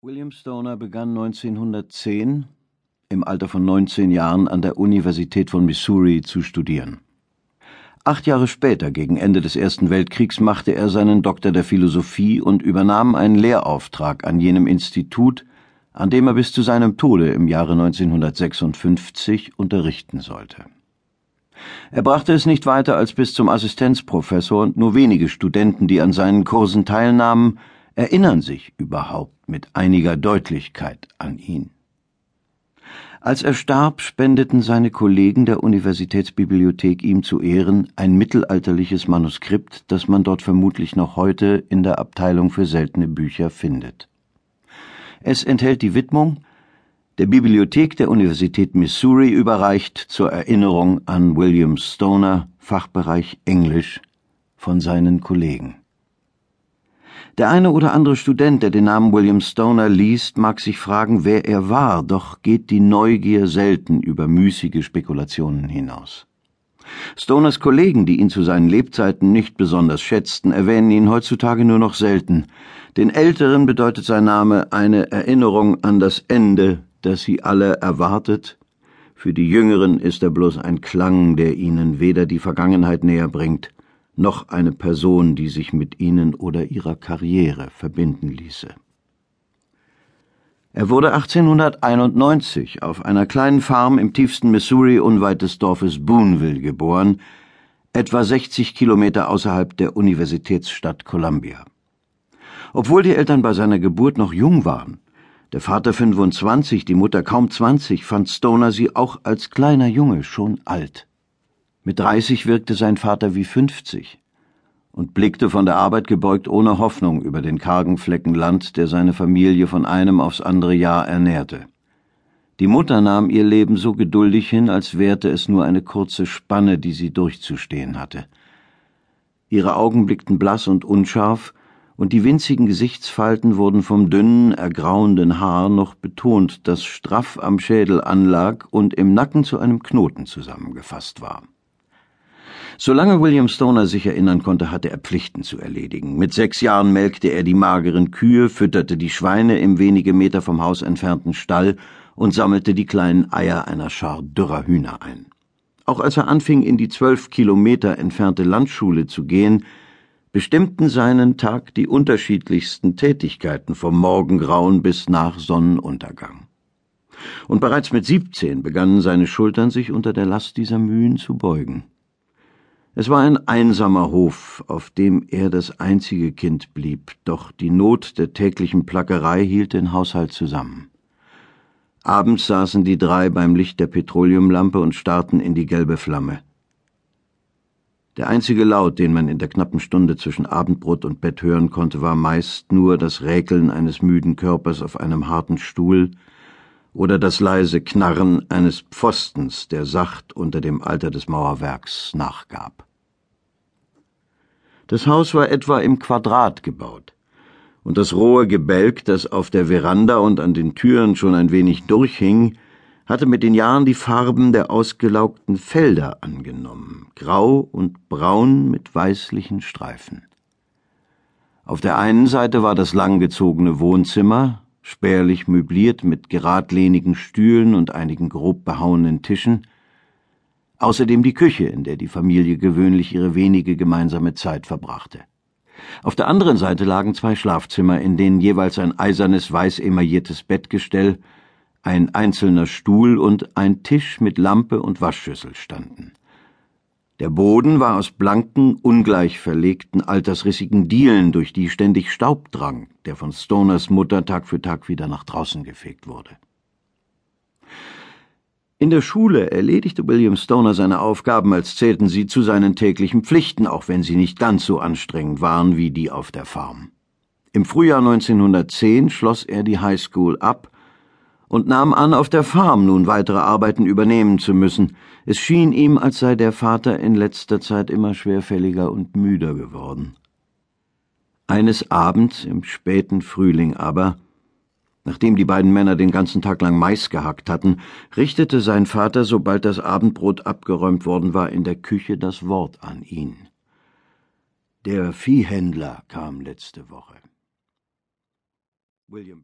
William Stoner begann 1910 im Alter von 19 Jahren an der Universität von Missouri zu studieren. Acht Jahre später, gegen Ende des Ersten Weltkriegs, machte er seinen Doktor der Philosophie und übernahm einen Lehrauftrag an jenem Institut, an dem er bis zu seinem Tode im Jahre 1956 unterrichten sollte. Er brachte es nicht weiter als bis zum Assistenzprofessor und nur wenige Studenten, die an seinen Kursen teilnahmen, erinnern sich überhaupt mit einiger Deutlichkeit an ihn. Als er starb, spendeten seine Kollegen der Universitätsbibliothek ihm zu Ehren ein mittelalterliches Manuskript, das man dort vermutlich noch heute in der Abteilung für seltene Bücher findet. Es enthält die Widmung der Bibliothek der Universität Missouri überreicht zur Erinnerung an William Stoner, Fachbereich Englisch, von seinen Kollegen. Der eine oder andere Student, der den Namen William Stoner liest, mag sich fragen, wer er war, doch geht die Neugier selten über müßige Spekulationen hinaus. Stoners Kollegen, die ihn zu seinen Lebzeiten nicht besonders schätzten, erwähnen ihn heutzutage nur noch selten. Den Älteren bedeutet sein Name eine Erinnerung an das Ende, das sie alle erwartet. Für die Jüngeren ist er bloß ein Klang, der ihnen weder die Vergangenheit näher bringt, noch eine Person, die sich mit ihnen oder ihrer Karriere verbinden ließe. Er wurde 1891 auf einer kleinen Farm im tiefsten Missouri unweit des Dorfes Boonville geboren, etwa 60 Kilometer außerhalb der Universitätsstadt Columbia. Obwohl die Eltern bei seiner Geburt noch jung waren, der Vater 25, die Mutter kaum 20, fand Stoner sie auch als kleiner Junge schon alt. Mit 30 wirkte sein Vater wie 50 und blickte von der Arbeit gebeugt ohne Hoffnung über den kargen Flecken Land, der seine Familie von einem aufs andere Jahr ernährte. Die Mutter nahm ihr Leben so geduldig hin, als währte es nur eine kurze Spanne, die sie durchzustehen hatte. Ihre Augen blickten blass und unscharf, und die winzigen Gesichtsfalten wurden vom dünnen, ergrauenden Haar noch betont, das straff am Schädel anlag und im Nacken zu einem Knoten zusammengefasst war. Solange William Stoner sich erinnern konnte, hatte er Pflichten zu erledigen. Mit sechs Jahren melkte er die mageren Kühe, fütterte die Schweine im wenige Meter vom Haus entfernten Stall und sammelte die kleinen Eier einer Schar dürrer Hühner ein. Auch als er anfing, in die zwölf Kilometer entfernte Landschule zu gehen, bestimmten seinen Tag die unterschiedlichsten Tätigkeiten vom Morgengrauen bis nach Sonnenuntergang. Und bereits mit siebzehn begannen seine Schultern sich unter der Last dieser Mühen zu beugen. Es war ein einsamer Hof, auf dem er das einzige Kind blieb, doch die Not der täglichen Plackerei hielt den Haushalt zusammen. Abends saßen die drei beim Licht der Petroleumlampe und starrten in die gelbe Flamme. Der einzige Laut, den man in der knappen Stunde zwischen Abendbrot und Bett hören konnte, war meist nur das Räkeln eines müden Körpers auf einem harten Stuhl oder das leise Knarren eines Pfostens, der sacht unter dem Alter des Mauerwerks nachgab. Das Haus war etwa im Quadrat gebaut, und das rohe Gebälk, das auf der Veranda und an den Türen schon ein wenig durchhing, hatte mit den Jahren die Farben der ausgelaugten Felder angenommen, grau und braun mit weißlichen Streifen. Auf der einen Seite war das langgezogene Wohnzimmer, spärlich möbliert mit geradlinigen Stühlen und einigen grob behauenen Tischen, außerdem die Küche, in der die Familie gewöhnlich ihre wenige gemeinsame Zeit verbrachte. Auf der anderen Seite lagen zwei Schlafzimmer, in denen jeweils ein eisernes weiß emailliertes Bettgestell, ein einzelner Stuhl und ein Tisch mit Lampe und Waschschüssel standen. Der Boden war aus blanken, ungleich verlegten, altersrissigen Dielen, durch die ständig Staub drang, der von Stoners Mutter Tag für Tag wieder nach draußen gefegt wurde. In der Schule erledigte William Stoner seine Aufgaben, als zählten sie zu seinen täglichen Pflichten, auch wenn sie nicht ganz so anstrengend waren wie die auf der Farm. Im Frühjahr 1910 schloss er die High School ab und nahm an, auf der Farm nun weitere Arbeiten übernehmen zu müssen. Es schien ihm, als sei der Vater in letzter Zeit immer schwerfälliger und müder geworden. Eines Abends im späten Frühling aber Nachdem die beiden Männer den ganzen Tag lang Mais gehackt hatten, richtete sein Vater, sobald das Abendbrot abgeräumt worden war, in der Küche das Wort an ihn. Der Viehhändler kam letzte Woche. William